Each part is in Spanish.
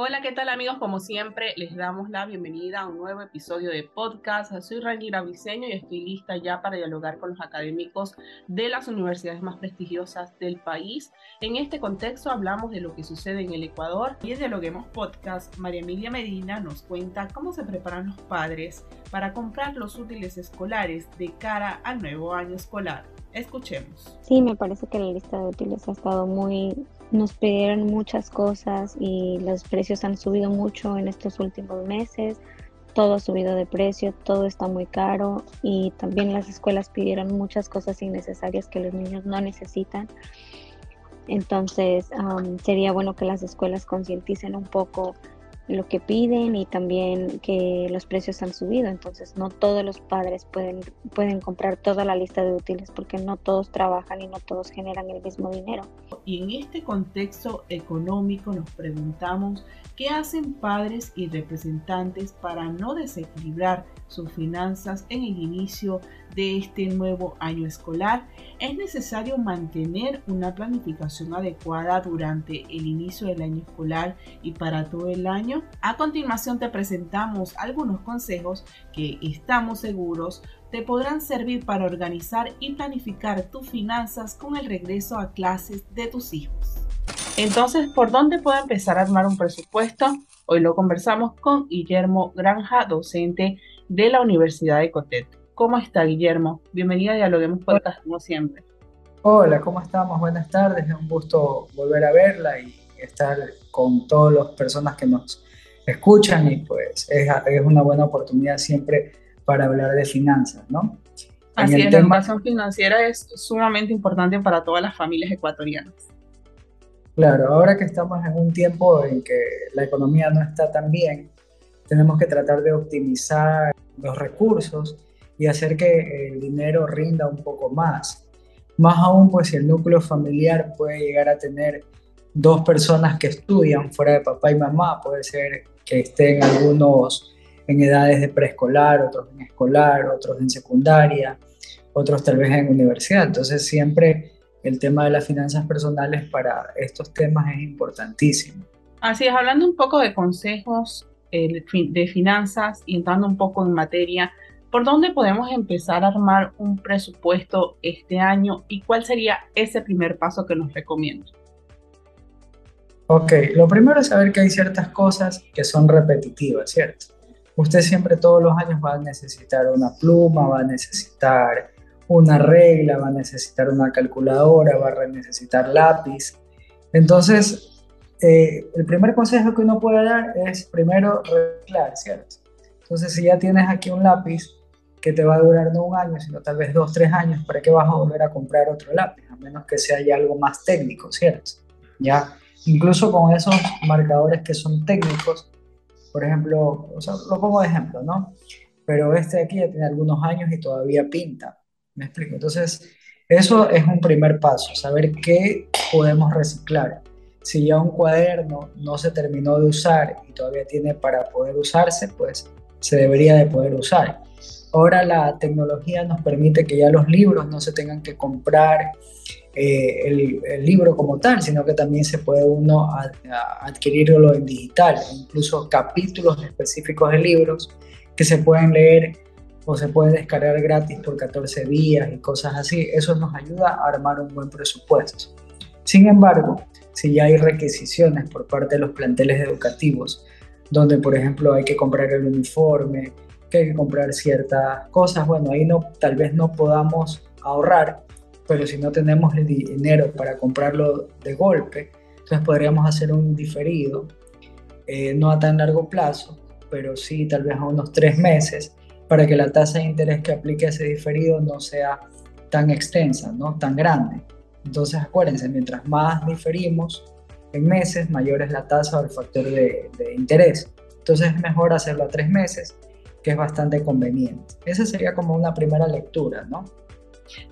Hola, ¿qué tal amigos? Como siempre, les damos la bienvenida a un nuevo episodio de podcast. Soy Rangira Briseño y estoy lista ya para dialogar con los académicos de las universidades más prestigiosas del país. En este contexto hablamos de lo que sucede en el Ecuador y en Dialoguemos Podcast, María Emilia Medina nos cuenta cómo se preparan los padres para comprar los útiles escolares de cara al nuevo año escolar. Escuchemos. Sí, me parece que la lista de útiles ha estado muy nos pidieron muchas cosas y los precios han subido mucho en estos últimos meses. Todo ha subido de precio, todo está muy caro y también las escuelas pidieron muchas cosas innecesarias que los niños no necesitan. Entonces sería bueno que las escuelas concienticen un poco lo que piden y también que los precios han subido, entonces no todos los padres pueden, pueden comprar toda la lista de útiles porque no todos trabajan y no todos generan el mismo dinero. Y en este contexto económico nos preguntamos qué hacen padres y representantes para no desequilibrar sus finanzas en el inicio de este nuevo año escolar, es necesario mantener una planificación adecuada durante el inicio del año escolar y para todo el año. A continuación te presentamos algunos consejos que estamos seguros te podrán servir para organizar y planificar tus finanzas con el regreso a clases de tus hijos. Entonces, ¿por dónde puedo empezar a armar un presupuesto? Hoy lo conversamos con Guillermo Granja, docente de la Universidad de Cotet. ¿Cómo está Guillermo? Bienvenida a Dialoguemos Podcast como siempre. Hola, ¿cómo estamos? Buenas tardes, es un gusto volver a verla y estar con todas las personas que nos escuchan y pues es, es una buena oportunidad siempre para hablar de finanzas, ¿no? Así es, la educación financiera es sumamente importante para todas las familias ecuatorianas. Claro, ahora que estamos en un tiempo en que la economía no está tan bien, tenemos que tratar de optimizar los recursos y hacer que el dinero rinda un poco más. Más aún, pues el núcleo familiar puede llegar a tener dos personas que estudian fuera de papá y mamá, puede ser que estén algunos en edades de preescolar, otros en escolar, otros en secundaria, otros tal vez en universidad. Entonces siempre el tema de las finanzas personales para estos temas es importantísimo. Así es, hablando un poco de consejos de finanzas y entrando un poco en materia, ¿por dónde podemos empezar a armar un presupuesto este año y cuál sería ese primer paso que nos recomienda? Ok, lo primero es saber que hay ciertas cosas que son repetitivas, ¿cierto? Usted siempre todos los años va a necesitar una pluma, va a necesitar una regla, va a necesitar una calculadora, va a necesitar lápiz. Entonces, eh, el primer consejo que uno puede dar es primero reciclar, ¿cierto? Entonces, si ya tienes aquí un lápiz que te va a durar no un año, sino tal vez dos, tres años, ¿para qué vas a volver a comprar otro lápiz? A menos que sea ya algo más técnico, ¿cierto? Ya, incluso con esos marcadores que son técnicos, por ejemplo, o sea, lo pongo de ejemplo, ¿no? Pero este de aquí ya tiene algunos años y todavía pinta, ¿me explico? Entonces, eso es un primer paso, saber qué podemos reciclar si ya un cuaderno no se terminó de usar y todavía tiene para poder usarse, pues se debería de poder usar. Ahora la tecnología nos permite que ya los libros no se tengan que comprar eh, el, libro como tal, sino que también se puede uno adquirirlo en digital, incluso capítulos específicos de libros que se pueden leer o se pueden descargar gratis por 14 días y cosas así. Eso nos ayuda a armar un buen presupuesto. Sin embargo, si ya hay requisiciones por parte de los planteles educativos, donde por ejemplo hay que comprar el uniforme, que hay que comprar ciertas cosas, bueno, ahí no, tal vez no podamos ahorrar, pero si no tenemos el dinero para comprarlo de golpe, entonces podríamos hacer un diferido, eh, no a tan largo plazo, pero sí tal vez a unos tres meses, para que la tasa de interés que aplique ese diferido no sea tan extensa, ¿no? tan grande. Entonces acuérdense, mientras más diferimos en meses, mayor es la tasa o el factor de, de interés. Entonces es mejor hacerlo a tres meses, que es bastante conveniente. Esa sería como una primera lectura, ¿no?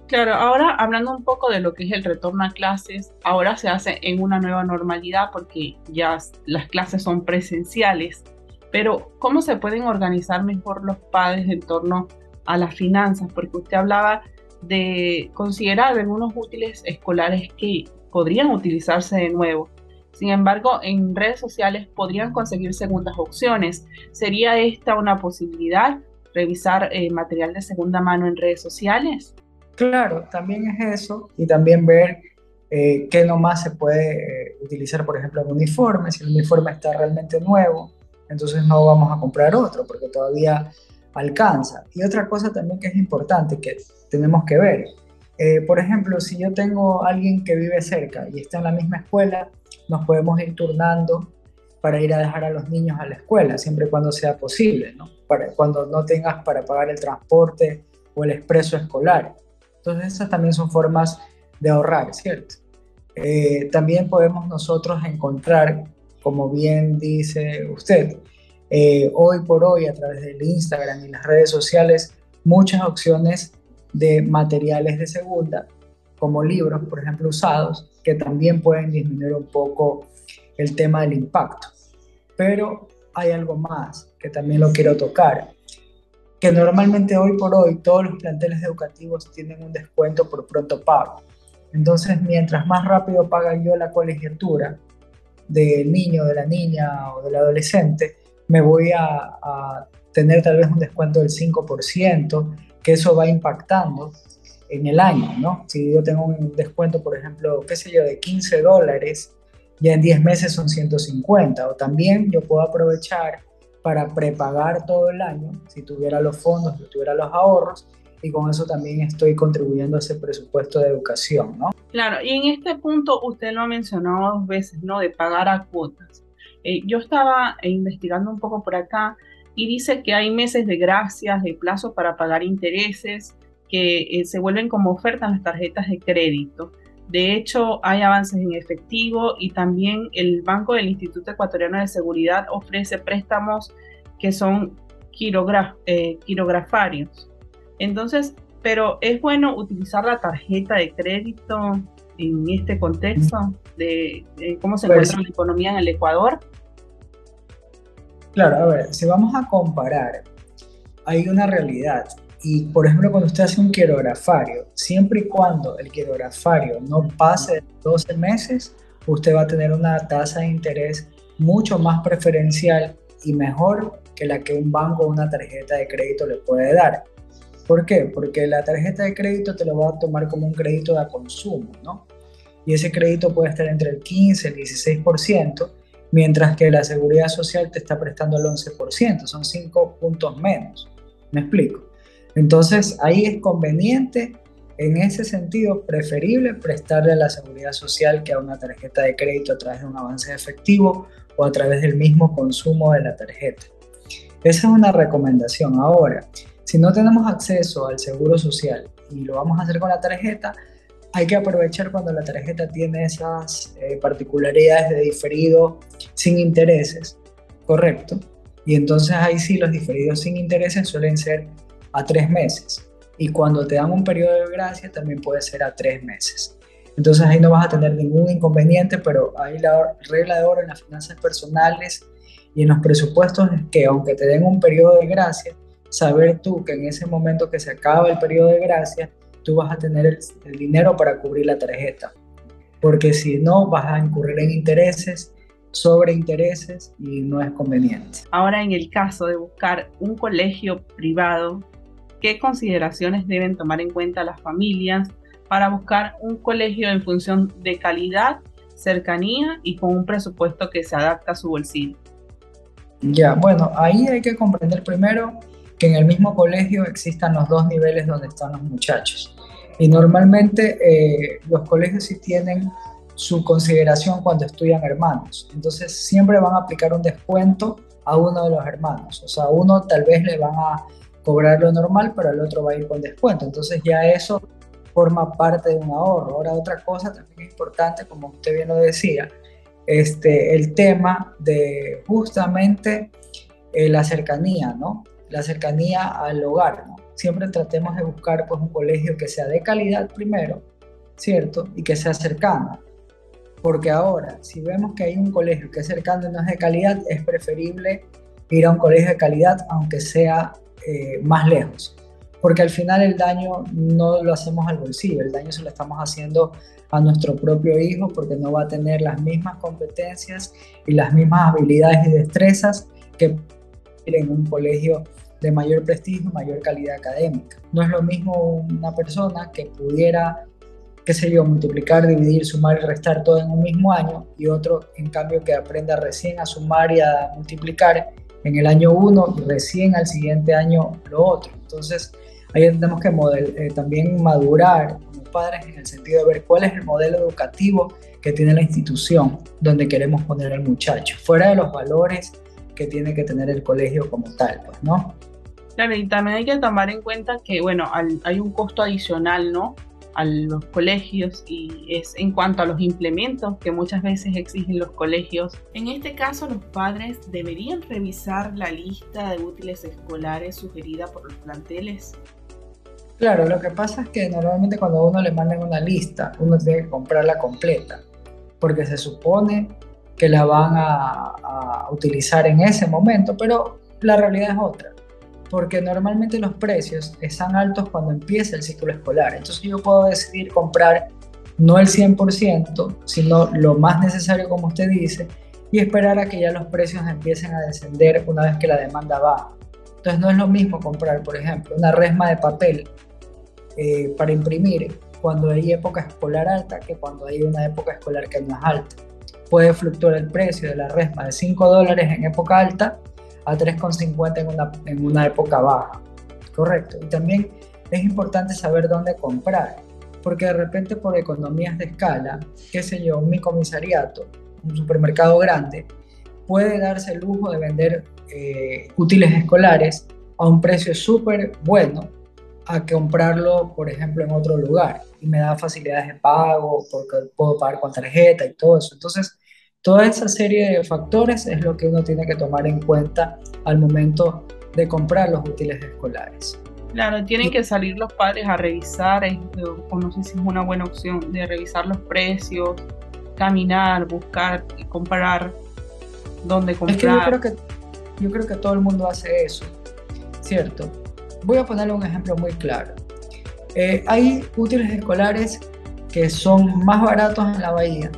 Claro, ahora hablando un poco de lo que es el retorno a clases, ahora se hace en una nueva normalidad porque ya las clases son presenciales, pero ¿cómo se pueden organizar mejor los padres en torno a las finanzas? Porque usted hablaba de considerar algunos útiles escolares que podrían utilizarse de nuevo. Sin embargo, en redes sociales podrían conseguir segundas opciones. ¿Sería esta una posibilidad? ¿Revisar eh, material de segunda mano en redes sociales? Claro, también es eso. Y también ver eh, qué nomás se puede eh, utilizar, por ejemplo, en uniforme. Si el uniforme está realmente nuevo, entonces no vamos a comprar otro porque todavía alcanza. Y otra cosa también que es importante que tenemos que ver. Eh, por ejemplo, si yo tengo alguien que vive cerca y está en la misma escuela, nos podemos ir turnando para ir a dejar a los niños a la escuela, siempre y cuando sea posible, ¿no? Para, cuando no tengas para pagar el transporte o el expreso escolar. Entonces, esas también son formas de ahorrar, ¿cierto? Eh, también podemos nosotros encontrar, como bien dice usted, eh, hoy por hoy a través del Instagram y las redes sociales, muchas opciones de materiales de segunda, como libros, por ejemplo, usados, que también pueden disminuir un poco el tema del impacto. Pero hay algo más que también lo quiero tocar, que normalmente hoy por hoy todos los planteles educativos tienen un descuento por pronto pago. Entonces, mientras más rápido paga yo la colegiatura del niño, de la niña o del adolescente, me voy a, a tener tal vez un descuento del 5%, que eso va impactando en el año, ¿no? Si yo tengo un descuento, por ejemplo, qué sé yo, de 15 dólares, ya en 10 meses son 150, o también yo puedo aprovechar para prepagar todo el año, si tuviera los fondos, si tuviera los ahorros, y con eso también estoy contribuyendo a ese presupuesto de educación, ¿no? Claro, y en este punto usted lo ha mencionado dos veces, ¿no? De pagar a cuotas. Eh, yo estaba investigando un poco por acá y dice que hay meses de gracias, de plazo para pagar intereses, que eh, se vuelven como ofertas las tarjetas de crédito. De hecho, hay avances en efectivo y también el Banco del Instituto Ecuatoriano de Seguridad ofrece préstamos que son eh, quirografarios. Entonces, pero es bueno utilizar la tarjeta de crédito en este contexto de, cómo se pues encuentra la economía en el Ecuador. Claro, a ver, si vamos a comparar, hay una realidad. Y por ejemplo, cuando usted hace un quirografario, siempre y cuando el quirografario no pase de 12 meses, usted va a tener una tasa de interés mucho más preferencial y mejor que la que un banco o una tarjeta de crédito le puede dar. ¿Por qué? Porque la tarjeta de crédito te lo va a tomar como un crédito de consumo, ¿no? Y ese crédito puede estar entre el 15 y el 16%, mientras que la seguridad social te está prestando el 11%, son 5 puntos menos. ¿Me explico? Entonces ahí es conveniente, en ese sentido, preferible prestarle a la seguridad social que a una tarjeta de crédito a través de un avance efectivo o a través del mismo consumo de la tarjeta. Esa es una recomendación. Ahora, si no tenemos acceso al seguro social y lo vamos a hacer con la tarjeta, hay que aprovechar cuando la tarjeta tiene esas eh, particularidades de diferido sin intereses, correcto. Y entonces ahí sí los diferidos sin intereses suelen ser a tres meses. Y cuando te dan un periodo de gracia también puede ser a tres meses. Entonces ahí no vas a tener ningún inconveniente, pero ahí la regla de oro en las finanzas personales y en los presupuestos es que aunque te den un periodo de gracia, saber tú que en ese momento que se acaba el periodo de gracia, tú vas a tener el, dinero para cubrir la tarjeta. Porque si no, vas a incurrir en intereses sobre intereses y no es conveniente. Ahora, en el caso de buscar un colegio privado, ¿qué consideraciones deben tomar en cuenta las familias para buscar un colegio en función de calidad, cercanía y con un presupuesto que se adapta a su bolsillo? Ya, bueno, ahí hay que comprender primero que en el mismo colegio existan los dos niveles donde están los muchachos. Y normalmente eh, los colegios sí tienen su consideración cuando estudian hermanos. Entonces siempre van a aplicar un descuento a uno de los hermanos. O sea, uno tal vez le van a cobrar lo normal, pero el otro va a ir con descuento. Entonces ya eso forma parte de un ahorro. Ahora otra cosa también importante, como usted bien lo decía, este, el tema de justamente eh, la cercanía, ¿no? La cercanía al hogar. Siempre tratemos de buscar pues un colegio que sea de calidad primero, ¿cierto? Y que sea cercano. Porque ahora, si vemos que hay un colegio que es cercano y no es de calidad, es preferible ir a un colegio de calidad aunque sea eh, más lejos. Porque al final el daño no lo hacemos al bolsillo, el daño se lo estamos haciendo a nuestro propio hijo porque no va a tener las mismas competencias y las mismas habilidades y destrezas que en un colegio de mayor prestigio, mayor calidad académica. No es lo mismo una persona que pudiera, qué sé yo, multiplicar, dividir, sumar y restar todo en un mismo año y otro, en cambio, que aprenda recién a sumar y a multiplicar en el año uno y recién al siguiente año lo otro. Entonces, ahí tenemos que eh, también madurar como padres en el sentido de ver cuál es el modelo educativo que tiene la institución donde queremos poner al muchacho, fuera de los valores que tiene que tener el colegio como tal, pues, ¿no? Claro, y también hay que tomar en cuenta que, bueno, hay un costo adicional, ¿no? A los colegios y es en cuanto a los implementos que muchas veces exigen los colegios. En este caso, los padres deberían revisar la lista de útiles escolares sugerida por los planteles. Claro, lo que pasa es que normalmente cuando a uno le mandan una lista, uno tiene que comprarla completa, porque se supone que la van a, utilizar en ese momento, pero la realidad es otra, porque normalmente los precios están altos cuando empieza el ciclo escolar. Entonces yo puedo decidir comprar no el 100%, sino lo más necesario, como usted dice, y esperar a que ya los precios empiecen a descender una vez que la demanda baja. Entonces no es lo mismo comprar, por ejemplo, una resma de papel eh, para imprimir cuando hay época escolar alta que cuando hay una época escolar que no es alta puede fluctuar el precio de la resma de 5 dólares en época alta a 3,50 en una, en una época baja. Correcto. Y también es importante saber dónde comprar, porque de repente por economías de escala, qué sé yo, un comisariato, un supermercado grande, puede darse el lujo de vender eh, útiles escolares a un precio súper bueno a comprarlo, por ejemplo, en otro lugar y me da facilidades de pago porque puedo pagar con tarjeta y todo eso. Entonces, toda esa serie de factores es lo que uno tiene que tomar en cuenta al momento de comprar los útiles escolares. Claro, tienen que salir los padres a revisar, o no sé si es una buena opción, de revisar los precios, caminar, buscar y comparar dónde comprar. Es que yo creo que, yo creo que todo el mundo hace eso, ¿cierto? Voy a ponerle un ejemplo muy claro. Eh, hay útiles escolares que son más baratos en la bahía,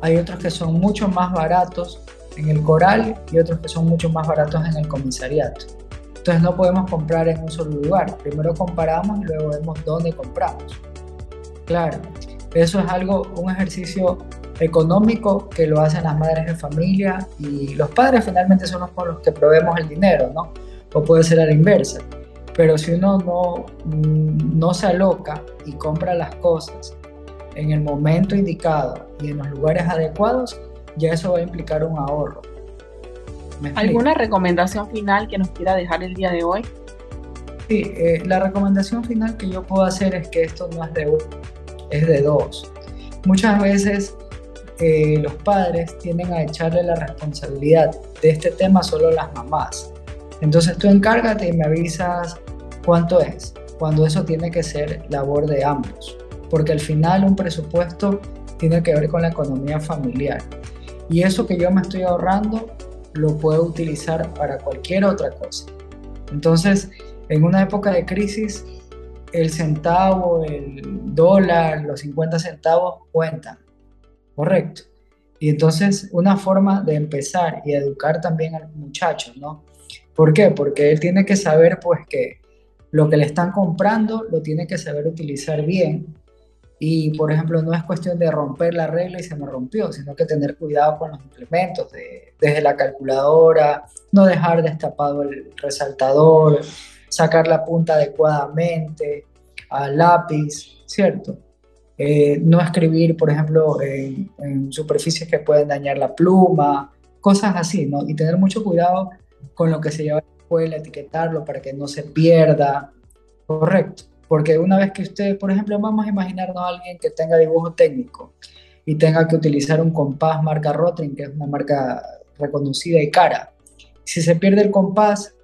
hay otros que son mucho más baratos en el coral y otros que son mucho más baratos en el comisariato. Entonces no podemos comprar en un solo lugar. Primero comparamos y luego vemos dónde compramos. Claro, eso es algo, un ejercicio económico que lo hacen las madres de familia y los padres finalmente son los, los que proveemos el dinero, ¿no? O puede ser a la inversa. Pero si uno no, no se aloca y compra las cosas en el momento indicado y en los lugares adecuados, ya eso va a implicar un ahorro. ¿Alguna recomendación final que nos quiera dejar el día de hoy? Sí, eh, la recomendación final que yo puedo hacer es que esto no es de uno, es de dos. Muchas veces eh, los padres tienden a echarle la responsabilidad de este tema solo a las mamás. Entonces tú encárgate y me avisas cuánto es, cuando eso tiene que ser labor de ambos, porque al final un presupuesto tiene que ver con la economía familiar. Y eso que yo me estoy ahorrando lo puedo utilizar para cualquier otra cosa. Entonces, en una época de crisis, el centavo, el dólar, los 50 centavos cuentan, ¿correcto? Y entonces una forma de empezar y educar también al muchacho, ¿no? ¿Por qué? Porque él tiene que saber pues que lo que le están comprando lo tiene que saber utilizar bien. Y, por ejemplo, no es cuestión de romper la regla y se me rompió, sino que tener cuidado con los implementos, desde la calculadora, no dejar destapado el resaltador, sacar la punta adecuadamente, al lápiz, ¿cierto? Eh, no escribir, por ejemplo, en, en, superficies que pueden dañar la pluma, cosas así, ¿no? Y tener mucho cuidado con lo que se lleva a la escuela, etiquetarlo para que no se pierda. Correcto. Porque una vez que usted, por ejemplo, vamos a imaginarnos a alguien que tenga dibujo técnico y tenga que utilizar un compás marca Rotring, que es una marca reconocida y cara. Si se pierde el compás,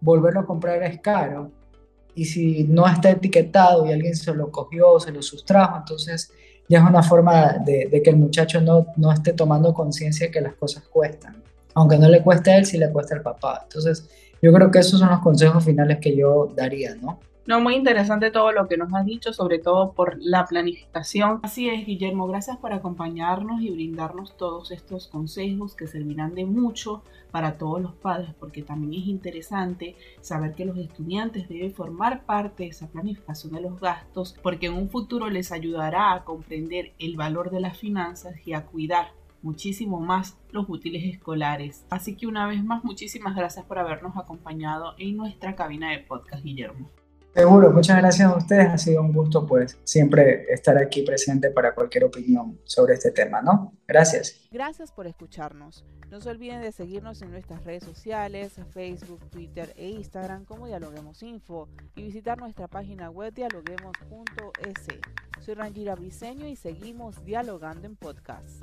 volverlo a comprar es caro. Y si no está etiquetado y alguien se lo cogió se lo sustrajo, entonces ya es una forma de, que el muchacho no, no esté tomando conciencia de que las cosas cuestan. Aunque no le cueste a él, sí le cuesta al papá. Entonces, yo creo que esos son los consejos finales que yo daría, ¿no? No, muy interesante todo lo que nos has dicho, sobre todo por la planificación. Así es, Guillermo, gracias por acompañarnos y brindarnos todos estos consejos que servirán de mucho para todos los padres, porque también es interesante saber que los estudiantes deben formar parte de esa planificación de los gastos, porque en un futuro les ayudará a comprender el valor de las finanzas y a cuidar muchísimo más los útiles escolares. Así que una vez más, muchísimas gracias por habernos acompañado en nuestra cabina de podcast, Guillermo. Seguro, muchas gracias a ustedes. Ha sido un gusto, pues, siempre estar aquí presente para cualquier opinión sobre este tema, ¿no? Gracias. Gracias por escucharnos. No se olviden de seguirnos en nuestras redes sociales, Facebook, Twitter e Instagram como Dialoguemos Info y visitar nuestra página web dialoguemos.es. Soy Rangira Briseño y seguimos dialogando en podcast.